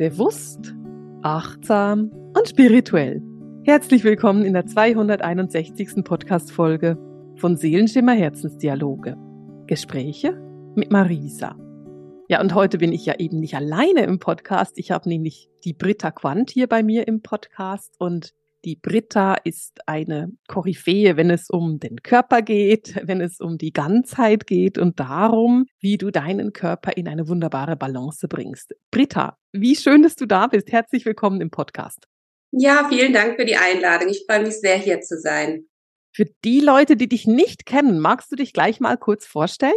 Bewusst, achtsam und spirituell. Herzlich willkommen in der 261. Podcast-Folge von Seelenschimmer Herzensdialoge. Gespräche mit Marisa. Ja, und heute bin ich ja eben nicht alleine im Podcast. Ich habe nämlich die Britta Quandt hier bei mir im Podcast und die Britta ist eine Koryphäe, wenn es um den Körper geht, wenn es um die Ganzheit geht und darum, wie du deinen Körper in eine wunderbare Balance bringst. Britta, wie schön, dass du da bist. Herzlich willkommen im Podcast. Ja, vielen Dank für die Einladung. Ich freue mich sehr, hier zu sein. Für die Leute, die dich nicht kennen, magst du dich gleich mal kurz vorstellen?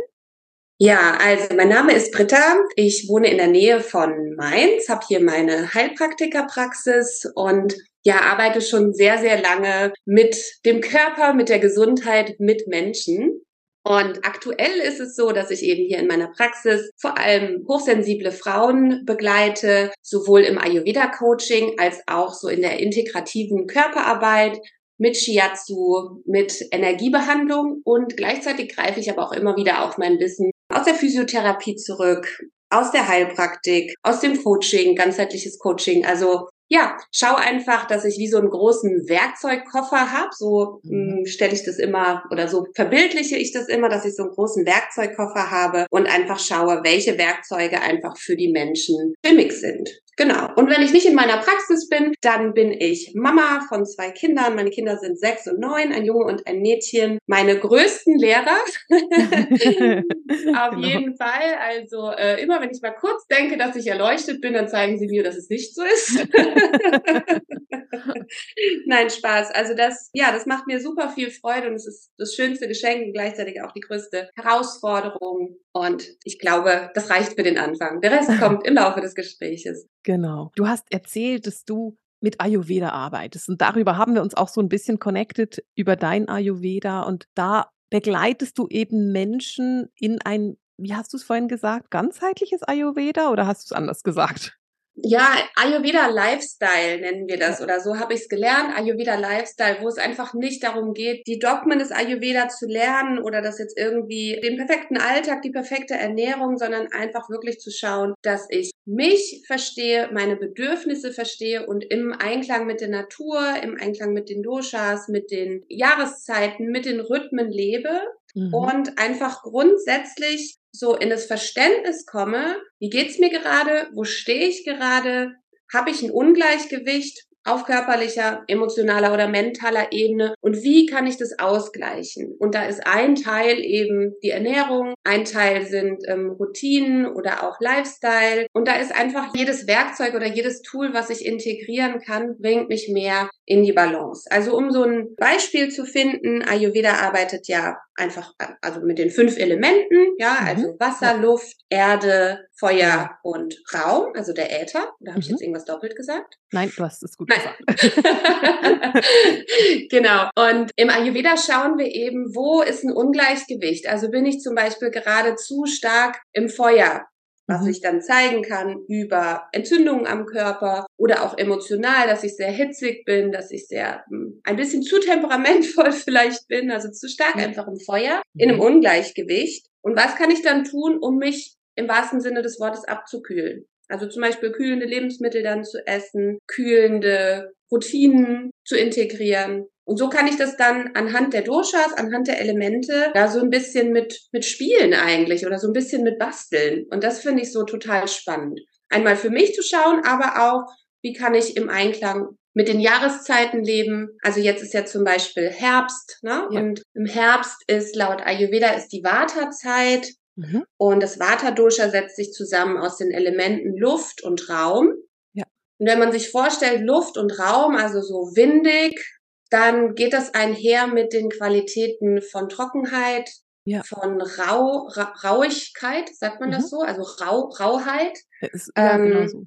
Ja, also mein Name ist Britta. Ich wohne in der Nähe von Mainz, habe hier meine Heilpraktikerpraxis und ja, arbeite schon sehr, sehr lange mit dem Körper, mit der Gesundheit, mit Menschen. Und aktuell ist es so, dass ich eben hier in meiner Praxis vor allem hochsensible Frauen begleite, sowohl im Ayurveda-Coaching als auch so in der integrativen Körperarbeit mit Shiatsu, mit Energiebehandlung und gleichzeitig greife ich aber auch immer wieder auf mein Wissen aus der Physiotherapie zurück, aus der Heilpraktik, aus dem Coaching, ganzheitliches Coaching. Also ja, schau einfach, dass ich wie so einen großen Werkzeugkoffer habe. So mhm. Hm, stelle ich das immer oder so verbildliche ich das immer, dass ich so einen großen Werkzeugkoffer habe und einfach schaue, welche Werkzeuge einfach für die Menschen stimmig sind. Genau. Und wenn ich nicht in meiner Praxis bin, dann bin ich Mama von zwei Kindern. Meine Kinder sind sechs und neun, ein Junge und ein Mädchen. Meine größten Lehrer. Auf genau. jeden Fall. Also äh, immer wenn ich mal kurz denke, dass ich erleuchtet bin, dann zeigen sie mir, dass es nicht so ist. Nein, Spaß. Also das, ja, das macht mir super viel Freude und es ist das schönste Geschenk und gleichzeitig auch die größte Herausforderung. Und ich glaube, das reicht für den Anfang. Der Rest kommt im Laufe des Gespräches. Genau. Du hast erzählt, dass du mit Ayurveda arbeitest und darüber haben wir uns auch so ein bisschen connected über dein Ayurveda und da begleitest du eben Menschen in ein, wie hast du es vorhin gesagt, ganzheitliches Ayurveda oder hast du es anders gesagt? Ja, Ayurveda Lifestyle nennen wir das oder so habe ich es gelernt, Ayurveda Lifestyle, wo es einfach nicht darum geht, die Dogmen des Ayurveda zu lernen oder das jetzt irgendwie den perfekten Alltag, die perfekte Ernährung, sondern einfach wirklich zu schauen, dass ich mich verstehe, meine Bedürfnisse verstehe und im Einklang mit der Natur, im Einklang mit den Doshas, mit den Jahreszeiten, mit den Rhythmen lebe mhm. und einfach grundsätzlich so in das Verständnis komme, wie geht's mir gerade, wo stehe ich gerade, habe ich ein Ungleichgewicht, auf körperlicher, emotionaler oder mentaler Ebene und wie kann ich das ausgleichen? Und da ist ein Teil eben die Ernährung, ein Teil sind ähm, Routinen oder auch Lifestyle und da ist einfach jedes Werkzeug oder jedes Tool, was ich integrieren kann, bringt mich mehr in die Balance. Also um so ein Beispiel zu finden, Ayurveda arbeitet ja einfach also mit den fünf Elementen, ja, mhm. also Wasser, Luft, Erde, Feuer und Raum, also der Äther. Da habe ich jetzt mhm. irgendwas doppelt gesagt? Nein, du hast es gut Nein. gesagt. genau. Und im Ayurveda schauen wir eben, wo ist ein Ungleichgewicht? Also bin ich zum Beispiel gerade zu stark im Feuer, was mhm. sich dann zeigen kann über Entzündungen am Körper oder auch emotional, dass ich sehr hitzig bin, dass ich sehr hm, ein bisschen zu temperamentvoll vielleicht bin, also zu stark mhm. einfach im Feuer, in einem mhm. Ungleichgewicht. Und was kann ich dann tun, um mich im wahrsten Sinne des Wortes abzukühlen? Also zum Beispiel kühlende Lebensmittel dann zu essen, kühlende Routinen zu integrieren, und so kann ich das dann anhand der Doshas, anhand der Elemente, da so ein bisschen mit, mit spielen eigentlich oder so ein bisschen mit basteln. Und das finde ich so total spannend. Einmal für mich zu schauen, aber auch, wie kann ich im Einklang mit den Jahreszeiten leben. Also jetzt ist ja zum Beispiel Herbst, ne? Ja. Und im Herbst ist laut Ayurveda ist die Vata-Zeit. Mhm. Und das Vata-Dosha setzt sich zusammen aus den Elementen Luft und Raum. Ja. Und wenn man sich vorstellt, Luft und Raum, also so windig, dann geht das einher mit den Qualitäten von Trockenheit, ja. von Rau, Ra Rauigkeit, sagt man mhm. das so? Also Rau, Rauheit. Ja, ähm, genau so.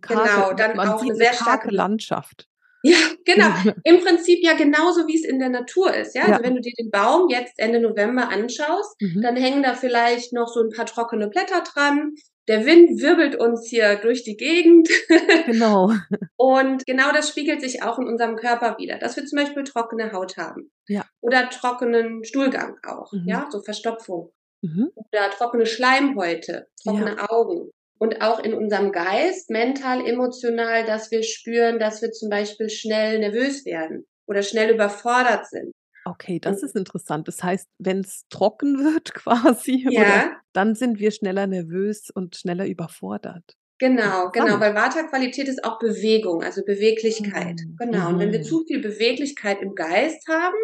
Karge, genau, dann auch eine sehr starke Landschaft. Ja, genau. Im Prinzip ja genauso, wie es in der Natur ist. Ja, also ja. also wenn du dir den Baum jetzt Ende November anschaust, mhm. dann hängen da vielleicht noch so ein paar trockene Blätter dran der Wind wirbelt uns hier durch die Gegend. Genau. Und genau das spiegelt sich auch in unserem Körper wieder, dass wir zum Beispiel trockene Haut haben. Ja. Oder trockenen Stuhlgang auch, mhm. ja, so Verstopfung. Mhm. Oder trockene Schleimhäute, trockene ja. Augen. Und auch in unserem Geist, mental, emotional, dass wir spüren, dass wir zum Beispiel schnell nervös werden oder schnell überfordert sind. Okay, das ist interessant. Das heißt, wenn es trocken wird quasi, ja. oder, dann sind wir schneller nervös und schneller überfordert. Genau, genau, weil Vata-Qualität ist auch Bewegung, also Beweglichkeit. Mhm. Genau. Und wenn wir mhm. zu viel Beweglichkeit im Geist haben,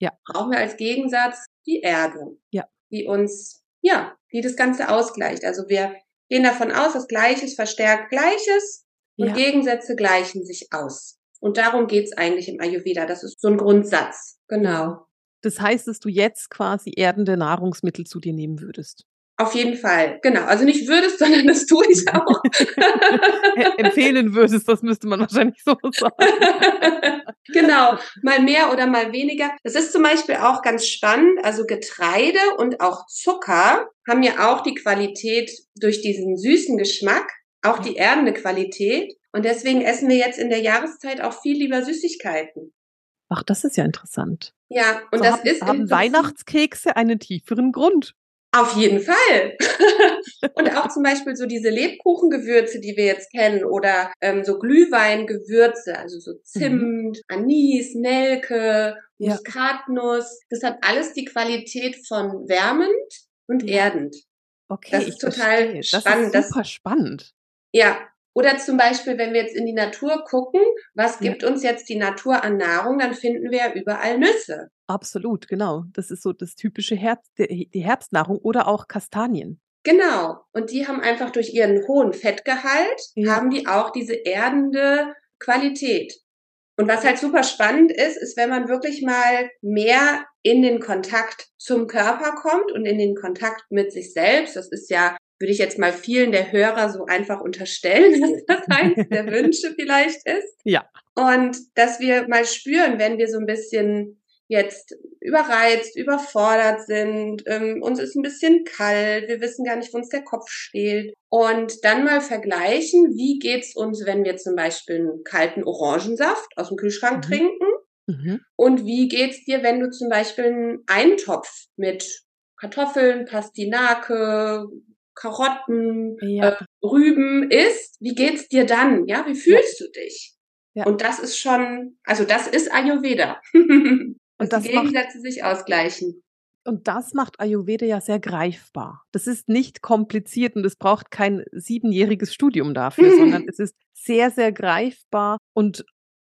ja. brauchen wir als Gegensatz die Erdung, ja. die uns, ja, die das Ganze ausgleicht. Also wir gehen davon aus, dass Gleiches verstärkt Gleiches und ja. Gegensätze gleichen sich aus. Und darum geht's eigentlich im Ayurveda. Das ist so ein Grundsatz. Genau. Das heißt, dass du jetzt quasi erdende Nahrungsmittel zu dir nehmen würdest. Auf jeden Fall, genau. Also nicht würdest, sondern das tue ich auch. Empfehlen würdest, das müsste man wahrscheinlich so sagen. genau, mal mehr oder mal weniger. Das ist zum Beispiel auch ganz spannend. Also Getreide und auch Zucker haben ja auch die Qualität durch diesen süßen Geschmack, auch die erdende Qualität. Und deswegen essen wir jetzt in der Jahreszeit auch viel lieber Süßigkeiten. Ach, das ist ja interessant. Ja, und so das haben, ist haben Weihnachtskekse einen tieferen Grund. Auf jeden Fall. und auch zum Beispiel so diese Lebkuchengewürze, die wir jetzt kennen, oder ähm, so Glühweingewürze, also so Zimt, mhm. Anis, Nelke, Muskatnuss. Das hat alles die Qualität von wärmend und ja. erdend. Okay, das ist total verstehe. spannend. Das ist super spannend. Ja, oder zum Beispiel, wenn wir jetzt in die Natur gucken, was gibt ja. uns jetzt die Natur an Nahrung, dann finden wir ja überall Nüsse. Absolut, genau. Das ist so das typische Herbst, die Herbstnahrung oder auch Kastanien. Genau. Und die haben einfach durch ihren hohen Fettgehalt, ja. haben die auch diese erdende Qualität. Und was halt super spannend ist, ist, wenn man wirklich mal mehr in den Kontakt zum Körper kommt und in den Kontakt mit sich selbst. Das ist ja würde ich jetzt mal vielen der Hörer so einfach unterstellen, dass das eins der Wünsche vielleicht ist. Ja. Und dass wir mal spüren, wenn wir so ein bisschen jetzt überreizt, überfordert sind, ähm, uns ist ein bisschen kalt, wir wissen gar nicht, wo uns der Kopf steht. Und dann mal vergleichen, wie geht's uns, wenn wir zum Beispiel einen kalten Orangensaft aus dem Kühlschrank mhm. trinken? Mhm. Und wie geht's dir, wenn du zum Beispiel einen Eintopf mit Kartoffeln, Pastinake, Karotten, ja. äh, Rüben isst, wie geht's dir dann? Ja, wie fühlst ja. du dich? Ja. Und das ist schon, also das ist Ayurveda. und das die Gegensätze macht, sich ausgleichen. Und das macht Ayurveda ja sehr greifbar. Das ist nicht kompliziert und es braucht kein siebenjähriges Studium dafür, sondern es ist sehr, sehr greifbar und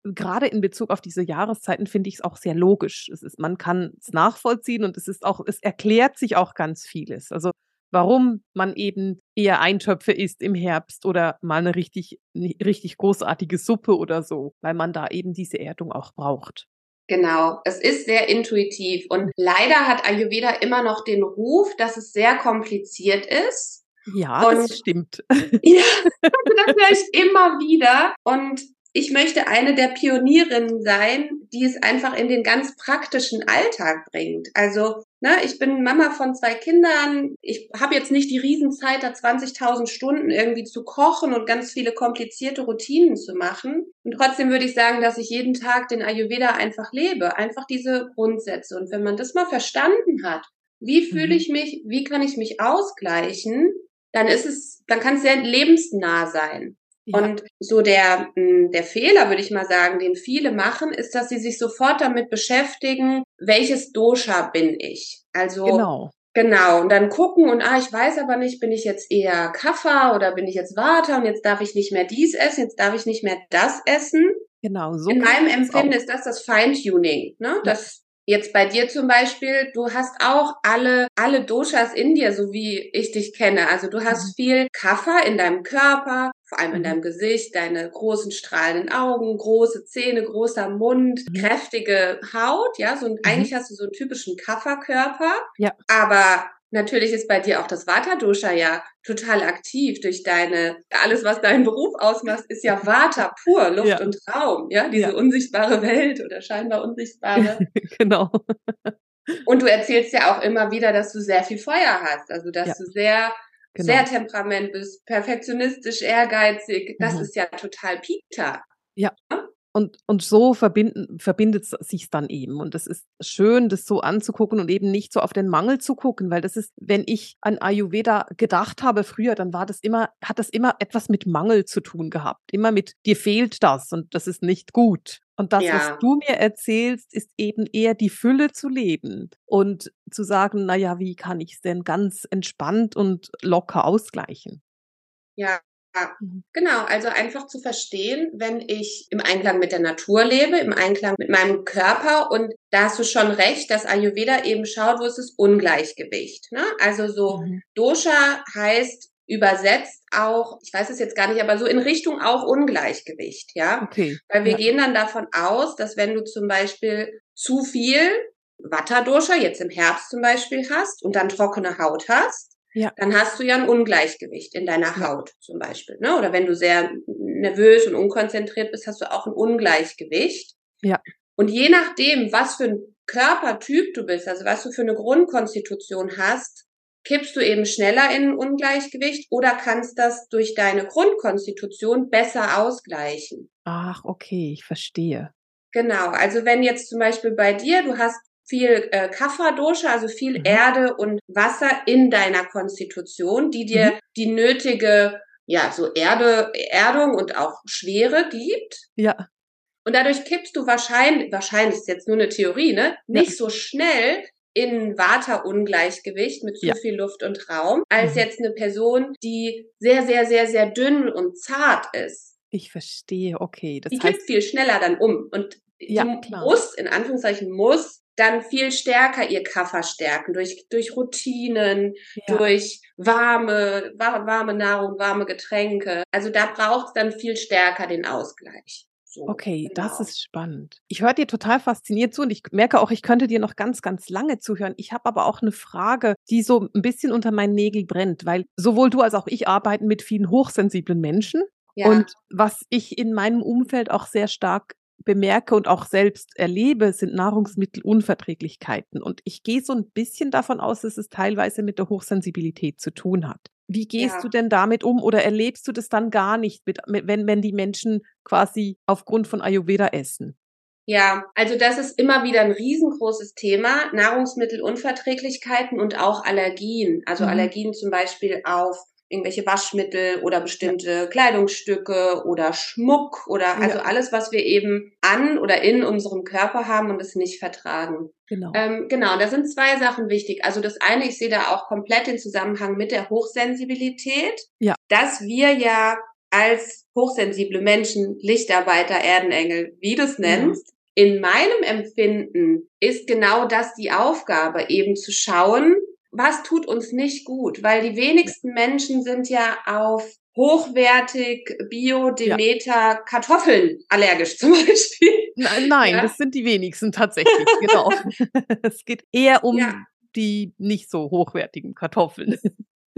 gerade in Bezug auf diese Jahreszeiten finde ich es auch sehr logisch. Es ist, man kann es nachvollziehen und es ist auch, es erklärt sich auch ganz vieles. Also warum man eben eher Eintöpfe isst im Herbst oder mal eine richtig, richtig großartige Suppe oder so, weil man da eben diese Erdung auch braucht. Genau, es ist sehr intuitiv und leider hat Ayurveda immer noch den Ruf, dass es sehr kompliziert ist. Ja, und, das stimmt. Ja, also das höre ich immer wieder und ich möchte eine der Pionierinnen sein, die es einfach in den ganz praktischen Alltag bringt. Also, ne, ich bin Mama von zwei Kindern. Ich habe jetzt nicht die Riesenzeit, da 20.000 Stunden irgendwie zu kochen und ganz viele komplizierte Routinen zu machen. Und trotzdem würde ich sagen, dass ich jeden Tag den Ayurveda einfach lebe. Einfach diese Grundsätze. Und wenn man das mal verstanden hat, wie fühle mhm. ich mich, wie kann ich mich ausgleichen, dann ist es, dann kann es sehr lebensnah sein. Ja. Und so der, hm, der Fehler, würde ich mal sagen, den viele machen, ist, dass sie sich sofort damit beschäftigen, welches Dosha bin ich? Also, genau. Genau, und dann gucken und ah, ich weiß aber nicht, bin ich jetzt eher Kaffer oder bin ich jetzt Vata und jetzt darf ich nicht mehr dies essen, jetzt darf ich nicht mehr das essen. Genau, so. In meinem Empfinden ist das das Feintuning, ne? Das Jetzt bei dir zum Beispiel, du hast auch alle, alle Doshas in dir, so wie ich dich kenne. Also du hast mhm. viel Kapha in deinem Körper, vor allem in mhm. deinem Gesicht, deine großen strahlenden Augen, große Zähne, großer Mund, mhm. kräftige Haut, ja, so, mhm. eigentlich hast du so einen typischen Kapha-Körper. Ja. Aber Natürlich ist bei dir auch das Vata-Dosha ja total aktiv durch deine, alles, was deinen Beruf ausmacht, ist ja Vata pur, Luft ja. und Raum, ja, diese ja. unsichtbare Welt oder scheinbar unsichtbare. genau. Und du erzählst ja auch immer wieder, dass du sehr viel Feuer hast, also dass ja. du sehr, genau. sehr temperament bist, perfektionistisch, ehrgeizig. Das mhm. ist ja total Pita. Ja. Und, und so verbinden, verbindet sich dann eben. Und es ist schön, das so anzugucken und eben nicht so auf den Mangel zu gucken, weil das ist, wenn ich an Ayurveda gedacht habe früher, dann war das immer, hat das immer etwas mit Mangel zu tun gehabt. Immer mit, dir fehlt das und das ist nicht gut. Und das, ja. was du mir erzählst, ist eben eher die Fülle zu leben und zu sagen, na ja, wie kann ich es denn ganz entspannt und locker ausgleichen? Ja, Mhm. Genau, also einfach zu verstehen, wenn ich im Einklang mit der Natur lebe, im Einklang mit meinem Körper und da hast du schon recht, dass Ayurveda eben schaut, wo ist das Ungleichgewicht. Ne? Also so mhm. Dosha heißt übersetzt auch, ich weiß es jetzt gar nicht, aber so in Richtung auch Ungleichgewicht, ja. Okay. Weil wir ja. gehen dann davon aus, dass wenn du zum Beispiel zu viel Vata-Dosha jetzt im Herbst zum Beispiel hast und dann trockene Haut hast, ja. dann hast du ja ein Ungleichgewicht in deiner Haut zum Beispiel. Ne? Oder wenn du sehr nervös und unkonzentriert bist, hast du auch ein Ungleichgewicht. Ja. Und je nachdem, was für ein Körpertyp du bist, also was du für eine Grundkonstitution hast, kippst du eben schneller in ein Ungleichgewicht oder kannst das durch deine Grundkonstitution besser ausgleichen. Ach, okay, ich verstehe. Genau, also wenn jetzt zum Beispiel bei dir, du hast viel äh, Kapha-Dosha, also viel mhm. Erde und Wasser in deiner Konstitution, die dir mhm. die nötige, ja, so Erde, Erdung und auch Schwere gibt. Ja. Und dadurch kippst du wahrscheinlich, wahrscheinlich ist jetzt nur eine Theorie, ne, nicht ja. so schnell in Vata-Ungleichgewicht mit zu ja. viel Luft und Raum, als mhm. jetzt eine Person, die sehr, sehr, sehr, sehr dünn und zart ist. Ich verstehe, okay. Das die heißt, kippt viel schneller dann um und ja, die klar. muss, in Anführungszeichen, muss dann viel stärker ihr Kaffer stärken durch, durch Routinen, ja. durch warme, warme Nahrung, warme Getränke. Also da braucht es dann viel stärker den Ausgleich. So, okay, genau. das ist spannend. Ich höre dir total fasziniert zu und ich merke auch, ich könnte dir noch ganz, ganz lange zuhören. Ich habe aber auch eine Frage, die so ein bisschen unter meinen Nägeln brennt, weil sowohl du als auch ich arbeiten mit vielen hochsensiblen Menschen. Ja. Und was ich in meinem Umfeld auch sehr stark bemerke und auch selbst erlebe, sind Nahrungsmittelunverträglichkeiten. Und ich gehe so ein bisschen davon aus, dass es teilweise mit der Hochsensibilität zu tun hat. Wie gehst ja. du denn damit um oder erlebst du das dann gar nicht, mit, wenn, wenn die Menschen quasi aufgrund von Ayurveda essen? Ja, also das ist immer wieder ein riesengroßes Thema. Nahrungsmittelunverträglichkeiten und auch Allergien. Also mhm. Allergien zum Beispiel auf irgendwelche Waschmittel oder bestimmte. Kleidungsstücke oder Schmuck oder also ja. alles, was wir eben an oder in unserem Körper haben und es nicht vertragen. Genau. Ähm, genau, da sind zwei Sachen wichtig. Also das eine, ich sehe da auch komplett den Zusammenhang mit der Hochsensibilität, ja. dass wir ja als hochsensible Menschen, Lichtarbeiter, Erdenengel, wie du es nennst, ja. in meinem Empfinden ist genau das die Aufgabe, eben zu schauen, was tut uns nicht gut? Weil die wenigsten Menschen sind ja auf hochwertig Bio Demeter ja. Kartoffeln allergisch zum Beispiel. Nein, nein ja? das sind die wenigsten tatsächlich, genau. es geht eher um ja. die nicht so hochwertigen Kartoffeln.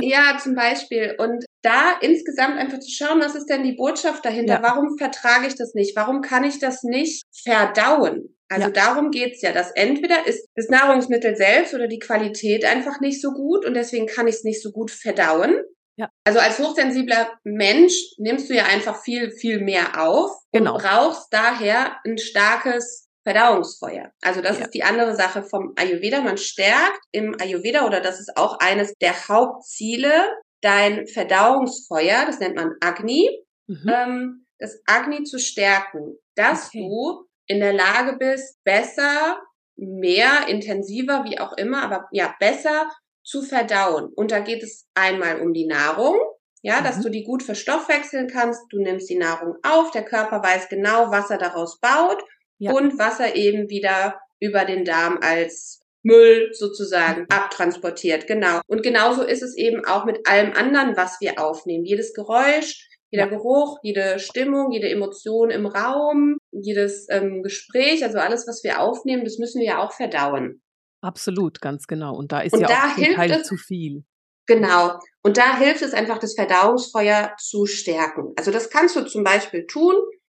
Ja, zum Beispiel. Und da insgesamt einfach zu schauen, was ist denn die Botschaft dahinter? Warum vertrage ich das nicht? Warum kann ich das nicht verdauen? Also ja. darum geht's ja, dass entweder ist das Nahrungsmittel selbst oder die Qualität einfach nicht so gut und deswegen kann ich es nicht so gut verdauen. Ja. Also als hochsensibler Mensch nimmst du ja einfach viel, viel mehr auf genau. und brauchst daher ein starkes Verdauungsfeuer. Also das ja. ist die andere Sache vom Ayurveda. Man stärkt im Ayurveda oder das ist auch eines der Hauptziele, dein Verdauungsfeuer, das nennt man Agni, mhm. ähm, das Agni zu stärken, dass okay. du in der Lage bist, besser, mehr, intensiver, wie auch immer, aber ja, besser zu verdauen. Und da geht es einmal um die Nahrung, ja, mhm. dass du die gut verstoffwechseln kannst. Du nimmst die Nahrung auf, der Körper weiß genau, was er daraus baut ja. und was er eben wieder über den Darm als Müll sozusagen mhm. abtransportiert. Genau. Und genauso ist es eben auch mit allem anderen, was wir aufnehmen. Jedes Geräusch, jeder Geruch, jede Stimmung, jede Emotion im Raum, jedes ähm, Gespräch, also alles, was wir aufnehmen, das müssen wir ja auch verdauen. Absolut, ganz genau. Und da ist Und ja da auch zum Teil es, zu viel. Genau. Und da hilft es einfach, das Verdauungsfeuer zu stärken. Also das kannst du zum Beispiel tun,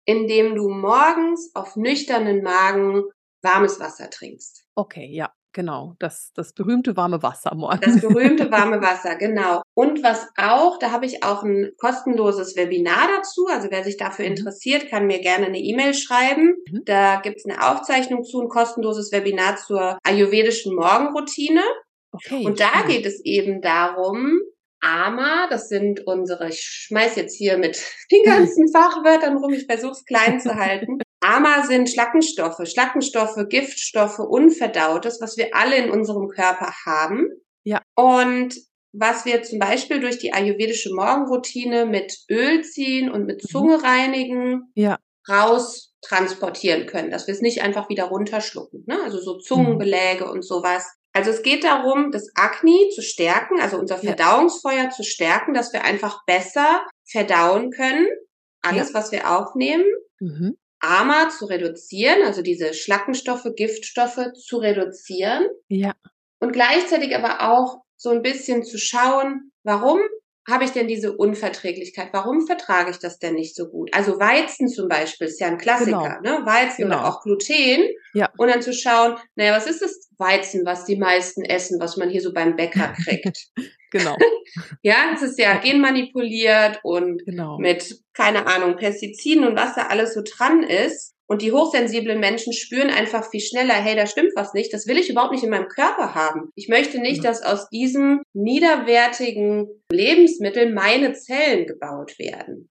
indem du morgens auf nüchternen Magen warmes Wasser trinkst. Okay, ja Genau, das, das berühmte warme Wasser morgens. Das berühmte warme Wasser, genau. Und was auch, da habe ich auch ein kostenloses Webinar dazu. Also wer sich dafür mhm. interessiert, kann mir gerne eine E-Mail schreiben. Mhm. Da gibt es eine Aufzeichnung zu, ein kostenloses Webinar zur ayurvedischen Morgenroutine. Okay. Und da geht es eben darum, AMA, das sind unsere, ich schmeiß jetzt hier mit den ganzen Fachwörtern rum, ich versuche es klein zu halten. AMA sind Schlackenstoffe, Schlackenstoffe, Giftstoffe, Unverdautes, was wir alle in unserem Körper haben. Ja. Und was wir zum Beispiel durch die ayurvedische Morgenroutine mit Öl ziehen und mit mhm. Zunge reinigen, ja. raus transportieren können, dass wir es nicht einfach wieder runterschlucken. Ne? Also so Zungenbeläge und sowas. Also es geht darum, das Akne zu stärken, also unser Verdauungsfeuer ja. zu stärken, dass wir einfach besser verdauen können, alles, ja. was wir aufnehmen. Mhm. AMA zu reduzieren, also diese Schlackenstoffe, Giftstoffe zu reduzieren. Ja. Und gleichzeitig aber auch so ein bisschen zu schauen, warum habe ich denn diese Unverträglichkeit? Warum vertrage ich das denn nicht so gut? Also Weizen zum Beispiel ist ja ein Klassiker, genau. ne? Weizen genau. oder auch Gluten. Ja. Und dann zu schauen, naja, was ist das Weizen, was die meisten essen, was man hier so beim Bäcker kriegt? genau. ja, es ist ja genmanipuliert und genau. mit, keine Ahnung, Pestiziden und was da alles so dran ist. Und die hochsensiblen Menschen spüren einfach viel schneller, hey, da stimmt was nicht, das will ich überhaupt nicht in meinem Körper haben. Ich möchte nicht, dass aus diesem niederwertigen Lebensmittel meine Zellen gebaut werden.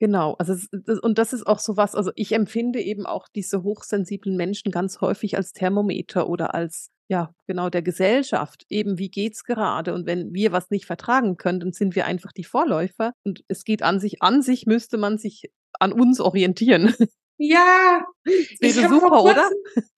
Genau, also das, und das ist auch so was, also ich empfinde eben auch diese hochsensiblen Menschen ganz häufig als Thermometer oder als ja, genau der Gesellschaft. Eben, wie geht's gerade? Und wenn wir was nicht vertragen können, dann sind wir einfach die Vorläufer. Und es geht an sich, an sich müsste man sich an uns orientieren. Ja, das wäre super, kurzem, oder?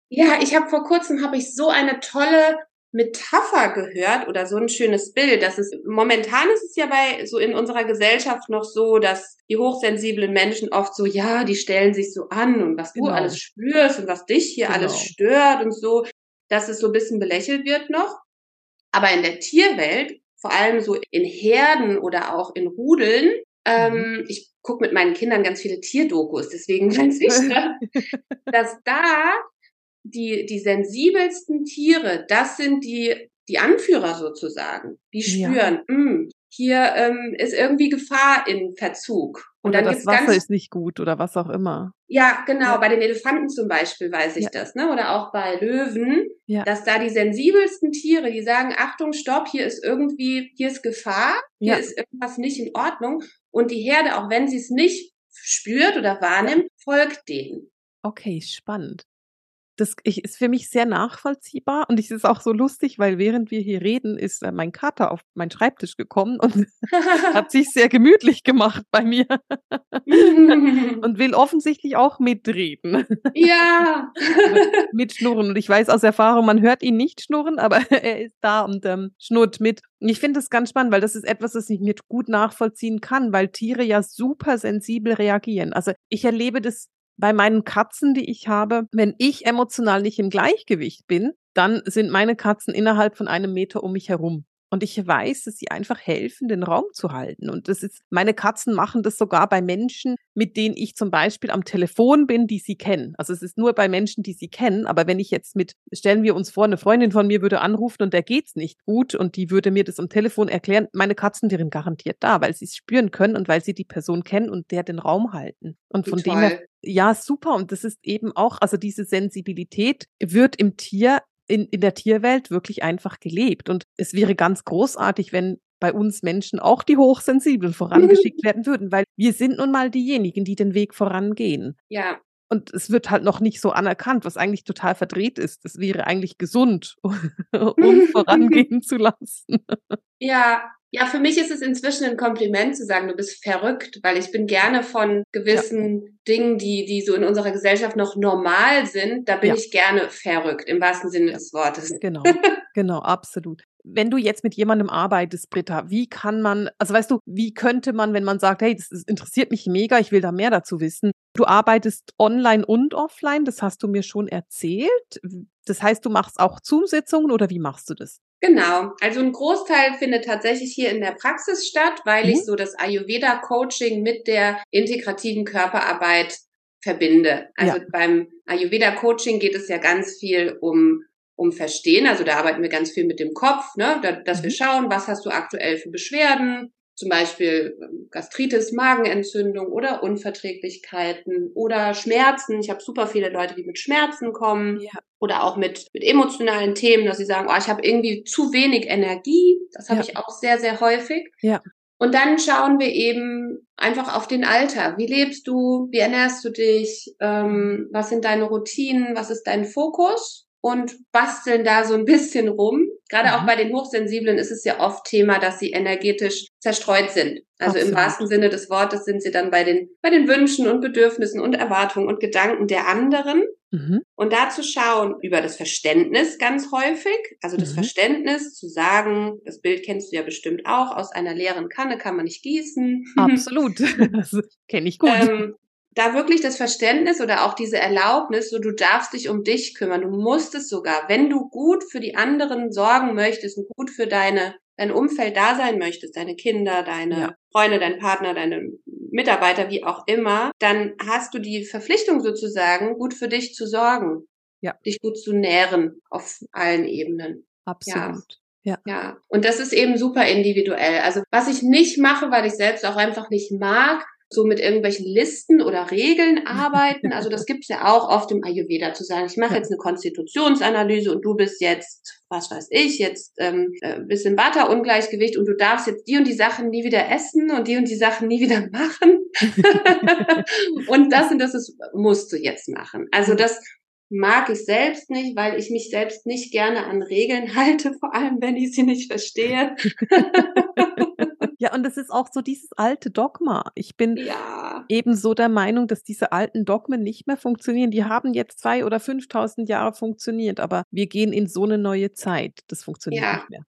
Ja, ich habe vor kurzem habe ich so eine tolle Metapher gehört oder so ein schönes Bild. Das ist momentan ist es ja bei so in unserer Gesellschaft noch so, dass die hochsensiblen Menschen oft so, ja, die stellen sich so an und was genau. du alles spürst und was dich hier genau. alles stört und so, dass es so ein bisschen belächelt wird noch. Aber in der Tierwelt, vor allem so in Herden oder auch in Rudeln, ähm, mhm. ich gucke mit meinen Kindern ganz viele Tierdokus, deswegen weiß ich, dass da die, die sensibelsten Tiere, das sind die, die Anführer sozusagen. Die spüren, ja. mh, hm, hier ähm, ist irgendwie Gefahr in Verzug. Und oder dann das Wasser ganz, ist nicht gut oder was auch immer. Ja, genau. Ja. Bei den Elefanten zum Beispiel weiß ich ja. das, ne? Oder auch bei Löwen, ja. dass da die sensibelsten Tiere, die sagen, Achtung, stopp, hier ist irgendwie, hier ist Gefahr, hier ist irgendwas nicht in Ordnung. Und die Herde, auch wenn sie es nicht spürt oder wahrnimmt, folgt denen. Okay, spannend das ist für mich sehr nachvollziehbar und es ist auch so lustig, weil während wir hier reden, ist äh, mein Kater auf meinen Schreibtisch gekommen und hat sich sehr gemütlich gemacht bei mir und will offensichtlich auch mitreden. Ja. Mitschnurren. Und ich weiß aus Erfahrung, man hört ihn nicht schnurren, aber er ist da und ähm, schnurrt mit. Und ich finde das ganz spannend, weil das ist etwas, das ich mir gut nachvollziehen kann, weil Tiere ja super sensibel reagieren. Also ich erlebe das bei meinen Katzen, die ich habe, wenn ich emotional nicht im Gleichgewicht bin, dann sind meine Katzen innerhalb von einem Meter um mich herum. Und ich weiß, dass sie einfach helfen, den Raum zu halten. Und das ist, meine Katzen machen das sogar bei Menschen, mit denen ich zum Beispiel am Telefon bin, die sie kennen. Also es ist nur bei Menschen, die sie kennen. Aber wenn ich jetzt mit, stellen wir uns vor, eine Freundin von mir würde anrufen und der geht's nicht gut und die würde mir das am Telefon erklären, meine Katzen wären garantiert da, weil sie es spüren können und weil sie die Person kennen und der den Raum halten. Und von Total. dem her, ja, super. Und das ist eben auch, also diese Sensibilität wird im Tier in, in der Tierwelt wirklich einfach gelebt. Und es wäre ganz großartig, wenn bei uns Menschen auch die Hochsensiblen vorangeschickt werden würden, weil wir sind nun mal diejenigen, die den Weg vorangehen. Ja. Und es wird halt noch nicht so anerkannt, was eigentlich total verdreht ist. Es wäre eigentlich gesund, uns vorangehen zu lassen. Ja, ja, für mich ist es inzwischen ein Kompliment zu sagen, du bist verrückt, weil ich bin gerne von gewissen ja. Dingen, die, die so in unserer Gesellschaft noch normal sind, da bin ja. ich gerne verrückt, im wahrsten Sinne des Wortes. Genau, genau, absolut. Wenn du jetzt mit jemandem arbeitest, Britta, wie kann man, also weißt du, wie könnte man, wenn man sagt, hey, das interessiert mich mega, ich will da mehr dazu wissen. Du arbeitest online und offline, das hast du mir schon erzählt. Das heißt, du machst auch Zoom-Sitzungen oder wie machst du das? Genau, also ein Großteil findet tatsächlich hier in der Praxis statt, weil mhm. ich so das Ayurveda-Coaching mit der integrativen Körperarbeit verbinde. Also ja. beim Ayurveda-Coaching geht es ja ganz viel um um Verstehen. Also da arbeiten wir ganz viel mit dem Kopf, ne? Da, dass mhm. wir schauen, was hast du aktuell für Beschwerden, zum Beispiel ähm, Gastritis, Magenentzündung oder Unverträglichkeiten oder Schmerzen. Ich habe super viele Leute, die mit Schmerzen kommen ja. oder auch mit, mit emotionalen Themen, dass sie sagen, oh, ich habe irgendwie zu wenig Energie. Das habe ja. ich auch sehr, sehr häufig. Ja. Und dann schauen wir eben einfach auf den Alltag. Wie lebst du? Wie ernährst du dich? Ähm, was sind deine Routinen? Was ist dein Fokus? Und basteln da so ein bisschen rum. Gerade mhm. auch bei den Hochsensiblen ist es ja oft Thema, dass sie energetisch zerstreut sind. Also Absolut. im wahrsten Sinne des Wortes sind sie dann bei den, bei den Wünschen und Bedürfnissen und Erwartungen und Gedanken der anderen. Mhm. Und da zu schauen über das Verständnis ganz häufig, also das mhm. Verständnis zu sagen, das Bild kennst du ja bestimmt auch, aus einer leeren Kanne kann man nicht gießen. Absolut, das kenne ich gut. Ähm, da wirklich das Verständnis oder auch diese Erlaubnis, so du darfst dich um dich kümmern, du musst es sogar, wenn du gut für die anderen sorgen möchtest und gut für deine dein Umfeld da sein möchtest, deine Kinder, deine ja. Freunde, dein Partner, deine Mitarbeiter, wie auch immer, dann hast du die Verpflichtung sozusagen, gut für dich zu sorgen, ja. dich gut zu nähren auf allen Ebenen. Absolut. Ja. ja. Und das ist eben super individuell. Also was ich nicht mache, weil ich selbst auch einfach nicht mag, so mit irgendwelchen Listen oder Regeln arbeiten. Also das gibt's ja auch oft im Ayurveda zu sagen, ich mache jetzt eine Konstitutionsanalyse und du bist jetzt, was weiß ich, jetzt ähm, äh, im Vata-Ungleichgewicht und du darfst jetzt die und die Sachen nie wieder essen und die und die Sachen nie wieder machen. und das und das ist, musst du jetzt machen. Also das mag ich selbst nicht, weil ich mich selbst nicht gerne an Regeln halte, vor allem wenn ich sie nicht verstehe. Ja, und es ist auch so dieses alte Dogma. Ich bin ja. ebenso der Meinung, dass diese alten Dogmen nicht mehr funktionieren. Die haben jetzt zwei oder 5000 Jahre funktioniert, aber wir gehen in so eine neue Zeit. Das funktioniert ja. nicht mehr.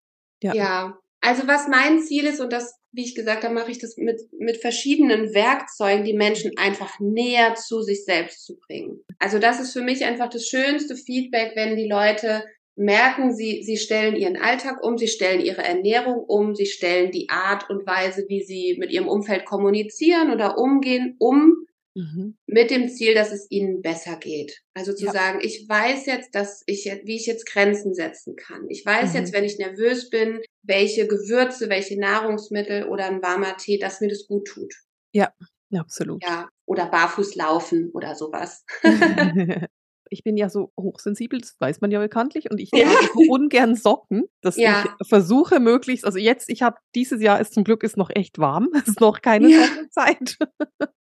Ja. ja. Also was mein Ziel ist, und das, wie ich gesagt habe, mache ich das mit, mit verschiedenen Werkzeugen, die Menschen einfach näher zu sich selbst zu bringen. Also das ist für mich einfach das schönste Feedback, wenn die Leute merken, sie, sie stellen ihren Alltag um, sie stellen ihre Ernährung um, sie stellen die Art und Weise, wie sie mit ihrem Umfeld kommunizieren oder umgehen, um mhm. mit dem Ziel, dass es ihnen besser geht. Also zu ja. sagen, ich weiß jetzt, dass ich, wie ich jetzt Grenzen setzen kann. Ich weiß mhm. jetzt, wenn ich nervös bin, welche Gewürze, welche Nahrungsmittel oder ein warmer Tee, dass mir das gut tut. Ja, absolut. Ja, oder barfuß laufen oder sowas. ich bin ja so hochsensibel, das weiß man ja bekanntlich, und ich ja. trage so ungern Socken, dass ja. ich versuche möglichst, also jetzt, ich habe dieses Jahr ist zum Glück ist noch echt warm, es ist noch keine ja. Sockenzeit.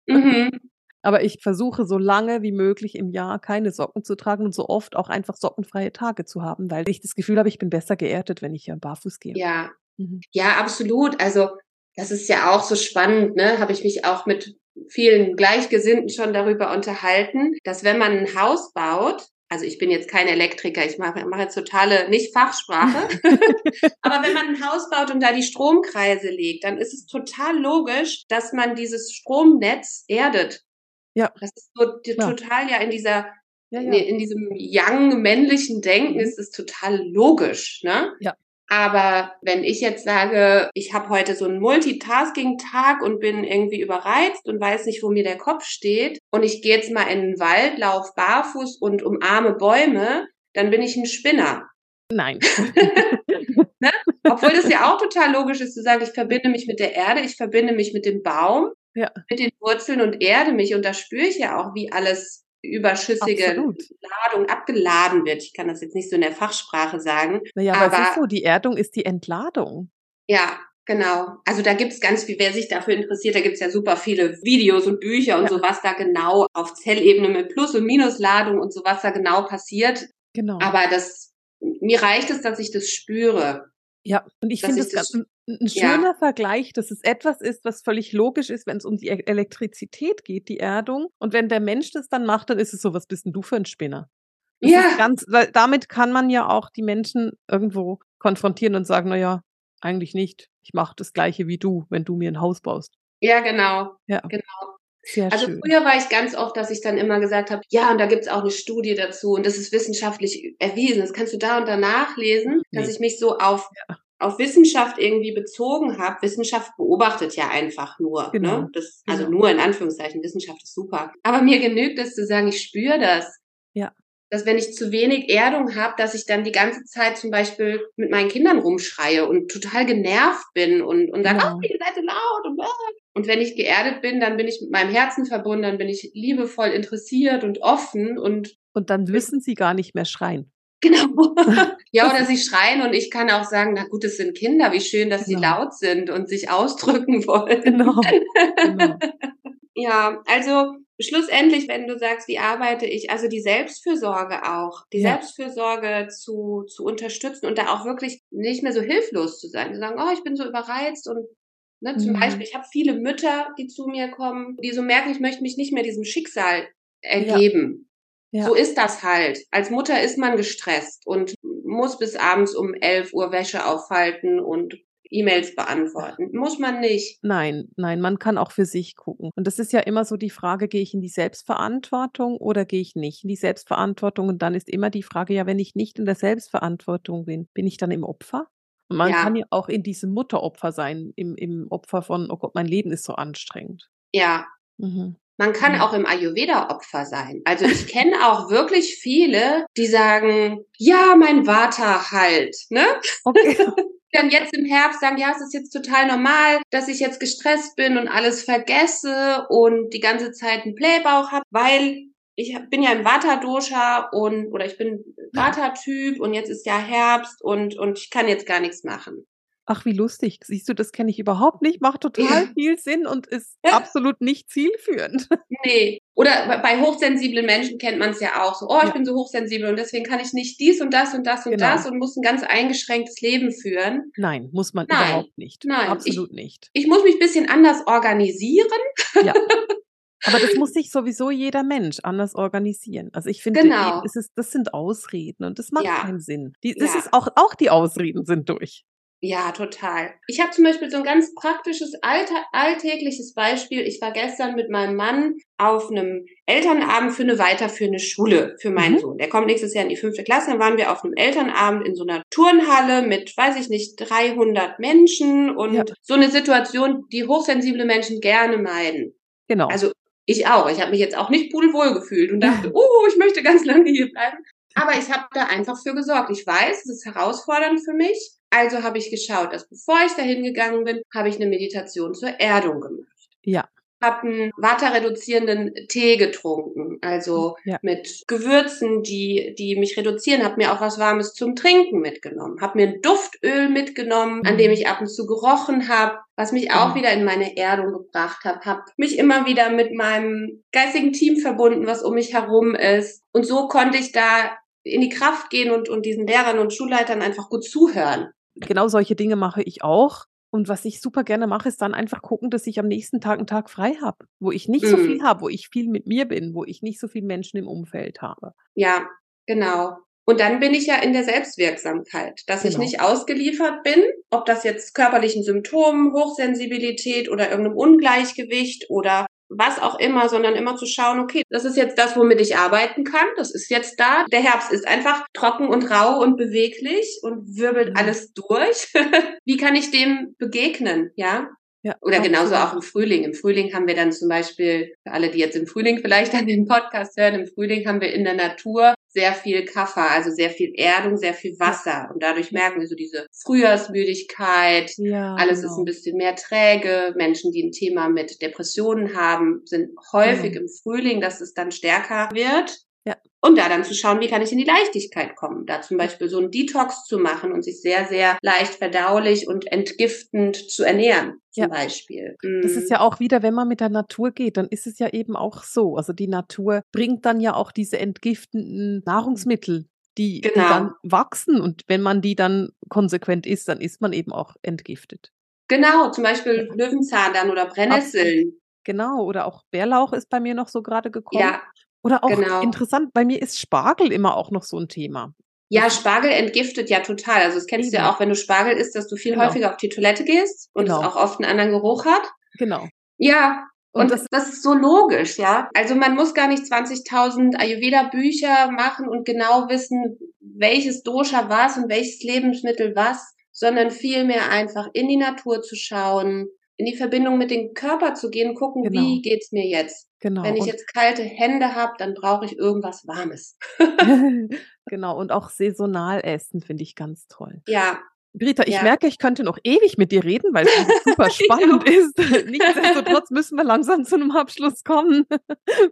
Mhm. Aber ich versuche so lange wie möglich im Jahr keine Socken zu tragen und so oft auch einfach sockenfreie Tage zu haben, weil ich das Gefühl habe, ich bin besser geerdet, wenn ich ja barfuß gehe. Ja. Mhm. Ja, absolut. Also das ist ja auch so spannend, ne? Habe ich mich auch mit vielen Gleichgesinnten schon darüber unterhalten, dass wenn man ein Haus baut, also ich bin jetzt kein Elektriker, ich mache, mache jetzt totale, nicht Fachsprache, aber wenn man ein Haus baut und da die Stromkreise legt, dann ist es total logisch, dass man dieses Stromnetz erdet. Ja. Das ist so ja. total ja in dieser ja, ja. in diesem young männlichen Denken mhm. ist es total logisch, ne? Ja. Aber wenn ich jetzt sage, ich habe heute so einen Multitasking-Tag und bin irgendwie überreizt und weiß nicht, wo mir der Kopf steht und ich gehe jetzt mal in den Wald, lauf barfuß und umarme Bäume, dann bin ich ein Spinner. Nein. ne? Obwohl das ja auch total logisch ist zu sagen, ich verbinde mich mit der Erde, ich verbinde mich mit dem Baum, ja. mit den Wurzeln und erde mich und da spüre ich ja auch, wie alles überschüssige Absolut. Ladung abgeladen wird. Ich kann das jetzt nicht so in der Fachsprache sagen. Naja, aber, aber es ist so, die Erdung ist die Entladung. Ja, genau. Also da gibt's ganz viel, wer sich dafür interessiert, da gibt's ja super viele Videos und Bücher und ja. so, was da genau auf Zellebene mit Plus- und Minusladung und so, was da genau passiert. Genau. Aber das, mir reicht es, dass ich das spüre. Ja, und ich finde das, das ganz, ein schöner ja. Vergleich, dass es etwas ist, was völlig logisch ist, wenn es um die e-, Elektrizität geht, die Erdung. Und wenn der Mensch das dann macht, dann ist es so, was bist denn du für ein Spinner? Das ja. Ganz, weil damit kann man ja auch die Menschen irgendwo konfrontieren und sagen, na ja, eigentlich nicht. Ich mache das Gleiche wie du, wenn du mir ein Haus baust. Ja, genau. Ja. Genau. Sehr also schön. früher war ich ganz oft, dass ich dann immer gesagt habe, ja, und da gibt's auch eine Studie dazu und das ist wissenschaftlich erwiesen. Das kannst du da und da nachlesen, nee. dass ich mich so auf ja auf Wissenschaft irgendwie bezogen habe, Wissenschaft beobachtet ja einfach nur. Ne? Genau. Ne? Das, also genau. nur in Anführungszeichen, Wissenschaft ist super. Aber mir genügt es zu sagen, ich spüre das. Ja. dass wenn ich zu wenig Erdung habe, dass ich dann die ganze Zeit zum Beispiel mit meinen Kindern rumschreie und total genervt bin und, und dann, Genau. oh, ihr seid so laut und, ah. und wenn ich geerdet bin, dann bin ich mit meinem Herzen verbunden, dann bin ich liebevoll interessiert und offen und Und dann müssen sie gar nicht mehr schreien. Genau. ja, oder sie schreien und ich kann auch sagen, na gut, es sind Kinder, wie schön, dass sie Genau. laut sind und sich ausdrücken wollen. Genau. genau. Ja, also schlussendlich, wenn du sagst, wie arbeite ich, also die Selbstfürsorge auch, die Ja. Selbstfürsorge zu, zu unterstützen und da auch wirklich nicht mehr so hilflos zu sein, zu sagen, oh, ich bin so überreizt und ne, zum Mhm. Beispiel, ich habe viele Mütter, die zu mir kommen, die so merken, ich möchte mich nicht mehr diesem Schicksal ergeben. Ja. So ist das halt. Als Mutter ist man gestresst und muss bis abends um 11 Uhr Wäsche aufhalten und E-Mails beantworten. Muss man nicht. Nein, nein, man kann auch für sich gucken. Und das ist ja immer so die Frage, gehe ich in die Selbstverantwortung oder gehe ich nicht in die Selbstverantwortung? Und dann ist immer die Frage, ja, wenn ich nicht in der Selbstverantwortung bin, bin ich dann im Opfer? Und man Ja. kann ja auch in diesem Mutteropfer sein, im, im Opfer von, oh Gott, mein Leben ist so anstrengend. Ja, Mhm. Man kann Mhm. auch im Ayurveda Opfer sein. Also ich kenne auch wirklich viele, die sagen, ja, mein Vata halt, ne? Okay. Dann jetzt im Herbst sagen, ja, es ist jetzt total normal, dass ich jetzt gestresst bin und alles vergesse und die ganze Zeit einen Blähbauch habe, weil ich bin ja im Vata-Dosha und oder ich bin Vata-Typ und jetzt ist ja Herbst und und ich kann jetzt gar nichts machen. Ach, wie lustig. Siehst du, das kenne ich überhaupt nicht, macht total Ja. viel Sinn und ist Ja. absolut nicht zielführend. Nee. Oder bei- hochsensiblen Menschen kennt man es ja auch so, oh, ich Ja. bin so hochsensibel und deswegen kann ich nicht dies und das und das und Genau. das und muss ein ganz eingeschränktes Leben führen. Nein, muss man Nein. überhaupt nicht. Nein, Absolut nicht. Ich muss mich ein bisschen anders organisieren. Ja. Aber das muss sich sowieso jeder Mensch anders organisieren. Also ich finde, Genau. es ist, das sind Ausreden und das macht Ja. keinen Sinn. Die, das Ja. ist auch, auch die Ausreden sind durch. Ja, total. Ich habe zum Beispiel so ein ganz praktisches, alltägliches Beispiel. Ich war gestern mit meinem Mann auf einem Elternabend für eine weiterführende Schule für meinen Mhm. Sohn. Der kommt nächstes Jahr in die fünfte Klasse. Dann waren wir auf einem Elternabend in so einer Turnhalle mit, weiß ich nicht, 300 Menschen und Ja. so eine Situation, die hochsensible Menschen gerne meiden. Genau. Also ich auch. Ich habe mich jetzt auch nicht pudelwohl gefühlt und dachte, oh, ich möchte ganz lange hier bleiben. Aber ich habe da einfach für gesorgt. Ich weiß, es ist herausfordernd für mich. Also habe ich geschaut, dass bevor ich da hingegangen bin, habe ich eine Meditation zur Erdung gemacht. Ja. Habe einen waterreduzierenden Tee getrunken, also Ja. mit Gewürzen, die, die mich reduzieren. Habe mir auch was Warmes zum Trinken mitgenommen. Habe mir ein Duftöl mitgenommen, an dem ich ab und zu gerochen habe, was mich auch Genau. wieder in meine Erdung gebracht hat. Habe mich immer wieder mit meinem geistigen Team verbunden, was um mich herum ist. Und so konnte ich da in die Kraft gehen und, und diesen Lehrern und Schulleitern einfach gut zuhören. Genau solche Dinge mache ich auch. Und was ich super gerne mache, ist dann einfach gucken, dass ich am nächsten Tag einen Tag frei habe, wo ich nicht so Mhm. viel habe, wo ich viel mit mir bin, wo ich nicht so viele Menschen im Umfeld habe. Ja, genau. Und dann bin ich ja in der Selbstwirksamkeit, dass ich Genau. nicht ausgeliefert bin, ob das jetzt körperlichen Symptomen, Hochsensibilität oder irgendeinem Ungleichgewicht oder was auch immer, sondern immer zu schauen, okay, das ist jetzt das, womit ich arbeiten kann, das ist jetzt da. Der Herbst ist einfach trocken und rau und beweglich und wirbelt Mhm. alles durch. Wie kann ich dem begegnen, ja? Ja, Oder genauso auch im Frühling. Im Frühling haben wir dann zum Beispiel, für alle, die jetzt im Frühling vielleicht an den Podcast hören, im Frühling haben wir in der Natur sehr viel Kaffer, also sehr viel Erdung, sehr viel Wasser. Und dadurch merken wir so diese Frühjahrsmüdigkeit. Ja, Alles genau. ist ein bisschen mehr träge. Menschen, die ein Thema mit Depressionen haben, sind häufig Genau. im Frühling, dass es dann stärker wird. Und da dann zu schauen, wie kann ich in die Leichtigkeit kommen. Da zum Beispiel so einen Detox zu machen und sich sehr, sehr leicht verdaulich und entgiftend zu ernähren, zum Ja. Beispiel. Das ist ja auch wieder, wenn man mit der Natur geht, dann ist es ja eben auch so. Also die Natur bringt dann ja auch diese entgiftenden Nahrungsmittel, die, die Genau. dann wachsen. Und wenn man die dann konsequent isst, dann ist man eben auch entgiftet. Genau, zum Beispiel Löwenzahn dann oder Brennnesseln. Genau. Oder auch Bärlauch ist bei mir noch so gerade gekommen. Ja, Oder auch genau. interessant, bei mir ist Spargel immer auch noch so ein Thema. ja, Spargel entgiftet ja total. Also das kennst du ja auch, wenn du Spargel isst, dass du viel Genau. häufiger auf die Toilette gehst und Genau. es auch oft einen anderen Geruch hat. Genau. Ja, Und und, das- das, ist so logisch, ja. Also man muss gar nicht 20.000 Ayurveda-Bücher machen und genau wissen, welches Dosha was und welches Lebensmittel was, sondern vielmehr einfach in die Natur zu schauen, in die Verbindung mit dem Körper zu gehen, gucken, Genau. wie geht's mir jetzt? Genau. Wenn ich jetzt kalte Hände habe, dann brauche ich irgendwas Warmes. genau. Und auch saisonal essen finde ich ganz toll. Ja, Britta, ich Ja. merke, ich könnte noch ewig mit dir reden, weil es super spannend ist. Nichtsdestotrotz müssen wir langsam zu einem Abschluss kommen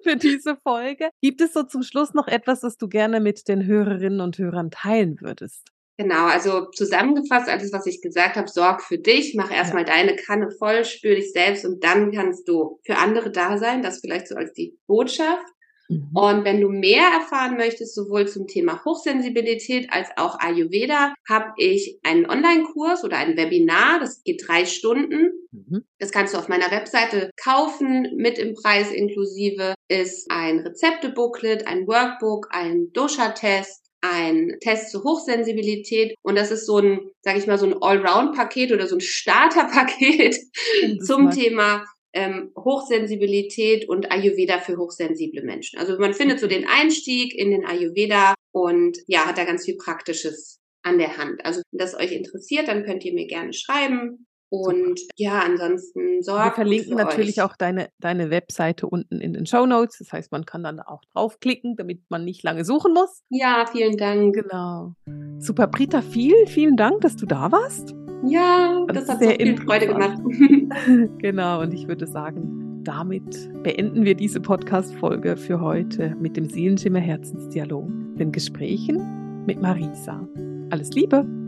für diese Folge. Gibt es so zum Schluss noch etwas, das du gerne mit den Hörerinnen und Hörern teilen würdest? Genau, also zusammengefasst, alles, was ich gesagt habe, sorg für dich, mach erstmal deine Kanne voll, spür dich selbst und dann kannst du für andere da sein. Das vielleicht so als die Botschaft. Mhm. Und wenn du mehr erfahren möchtest, sowohl zum Thema Hochsensibilität als auch Ayurveda, habe ich einen Online-Kurs oder ein Webinar, das geht drei Stunden. Mhm. Das kannst du auf meiner Webseite kaufen, mit im Preis inklusive ist ein Rezepte-Booklet, ein Workbook, ein Dosha-Test, ein Test zur Hochsensibilität und das ist so ein, sage ich mal, so ein Allround-Paket oder so ein Starter-Paket Um zum mal- Thema ähm, Hochsensibilität und Ayurveda für hochsensible Menschen. Also man findet so den Einstieg in den Ayurveda und ja, hat da ganz viel Praktisches an der Hand. Also wenn das euch interessiert, dann könnt ihr mir gerne schreiben. Und ja, ansonsten sorgt Wir verlinken natürlich euch. auch deine, deine Webseite unten in den Show Notes. Das heißt, man kann dann auch draufklicken, damit man nicht lange suchen muss. Ja, vielen Dank. Genau. Super, Britta, vielen, vielen Dank, dass du da warst. Ja, Das das, hat so sehr viel Freude gemacht. Genau, und ich würde sagen, damit beenden wir diese Podcast-Folge für heute mit dem Seelenschimmer Herzensdialog, den Gesprächen mit Marisa. Alles Liebe!